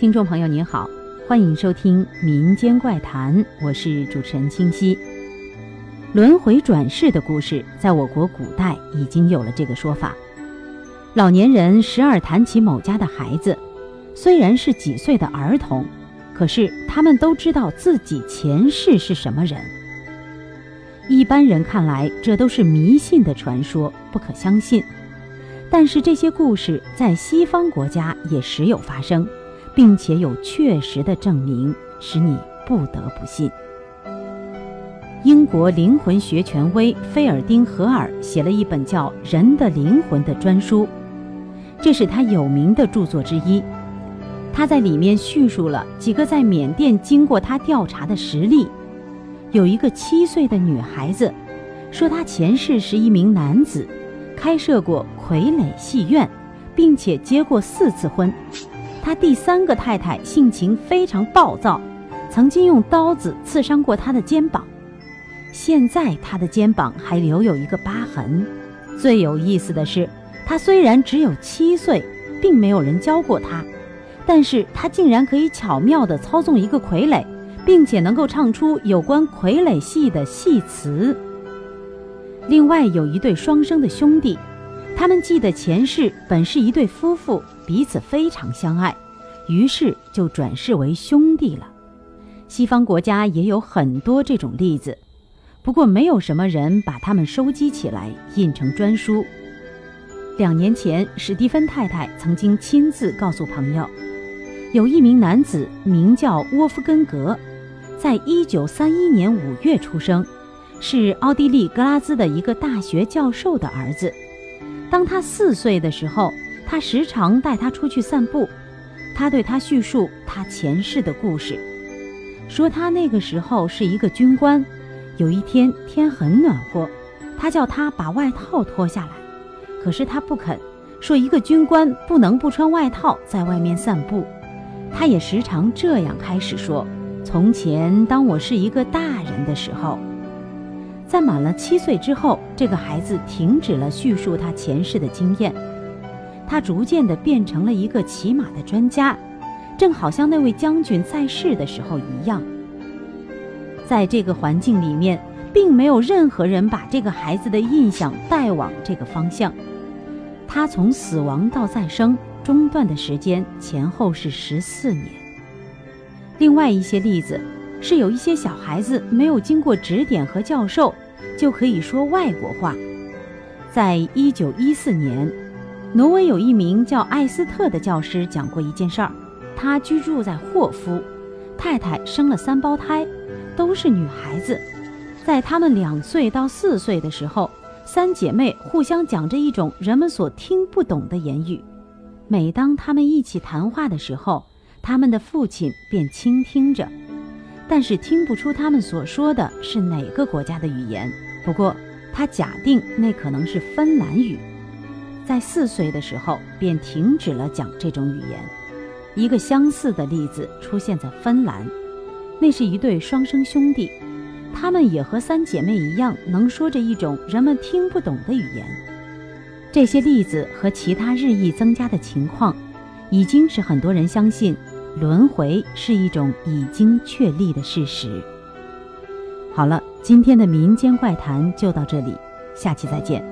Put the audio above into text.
听众朋友您好，欢迎收听《民间怪谈》，我是主持人清晰。轮回转世的故事，在我国古代已经有了这个说法。老年人时而谈起某家的孩子，虽然是几岁的儿童，可是他们都知道自己前世是什么人。一般人看来，这都是迷信的传说，不可相信。但是这些故事在西方国家也时有发生，并且有确实的证明，使你不得不信。英国灵魂学权威菲尔丁·荷尔写了一本叫《人的灵魂》的专书，这是他有名的著作之一。他在里面叙述了几个在缅甸经过他调查的实例。有一个七岁的女孩子，说她前世是一名男子。开设过傀儡戏院，并且结过四次婚。他第三个太太性情非常暴躁，曾经用刀子刺伤过他的肩膀。现在他的肩膀还留有一个疤痕。最有意思的是，他虽然只有七岁，并没有人教过他，但是他竟然可以巧妙地操纵一个傀儡，并且能够唱出有关傀儡戏的戏词。另外有一对双生的兄弟，他们记得前世本是一对夫妇，彼此非常相爱，于是就转世为兄弟了。西方国家也有很多这种例子，不过没有什么人把他们收集起来印成专书。两年前，史蒂芬太太曾经亲自告诉朋友，有一名男子名叫沃夫根格，在一九三一年五月出生。是奥地利格拉兹的一个大学教授的儿子。当他四岁的时候，他时常带他出去散步。他对他叙述他前世的故事，说他那个时候是一个军官。有一天天很暖和，他叫他把外套脱下来，可是他不肯，说一个军官不能不穿外套在外面散步。他也时常这样开始说：“从前，当我是一个大人的时候。”在满了七岁之后，这个孩子停止了叙述他前世的经验，他逐渐地变成了一个骑马的专家，正好像那位将军在世的时候一样。在这个环境里面，并没有任何人把这个孩子的印象带往这个方向。他从死亡到再生中断的时间前后是十四年。另外一些例子。是有一些小孩子没有经过指点和教授，就可以说外国话。在一九一四年，挪威有一名叫艾斯特的教师讲过一件事儿：他居住在霍夫，太太生了三胞胎，都是女孩子。在他们两岁到四岁的时候，三姐妹互相讲着一种人们所听不懂的言语。每当他们一起谈话的时候，他们的父亲便倾听着。但是听不出他们所说的是哪个国家的语言。不过他假定那可能是芬兰语，在四岁的时候便停止了讲这种语言。一个相似的例子出现在芬兰，那是一对双生兄弟，他们也和三姐妹一样能说着一种人们听不懂的语言。这些例子和其他日益增加的情况，已经使很多人相信。轮回是一种已经确立的事实。好了，今天的民间怪谈就到这里，下期再见。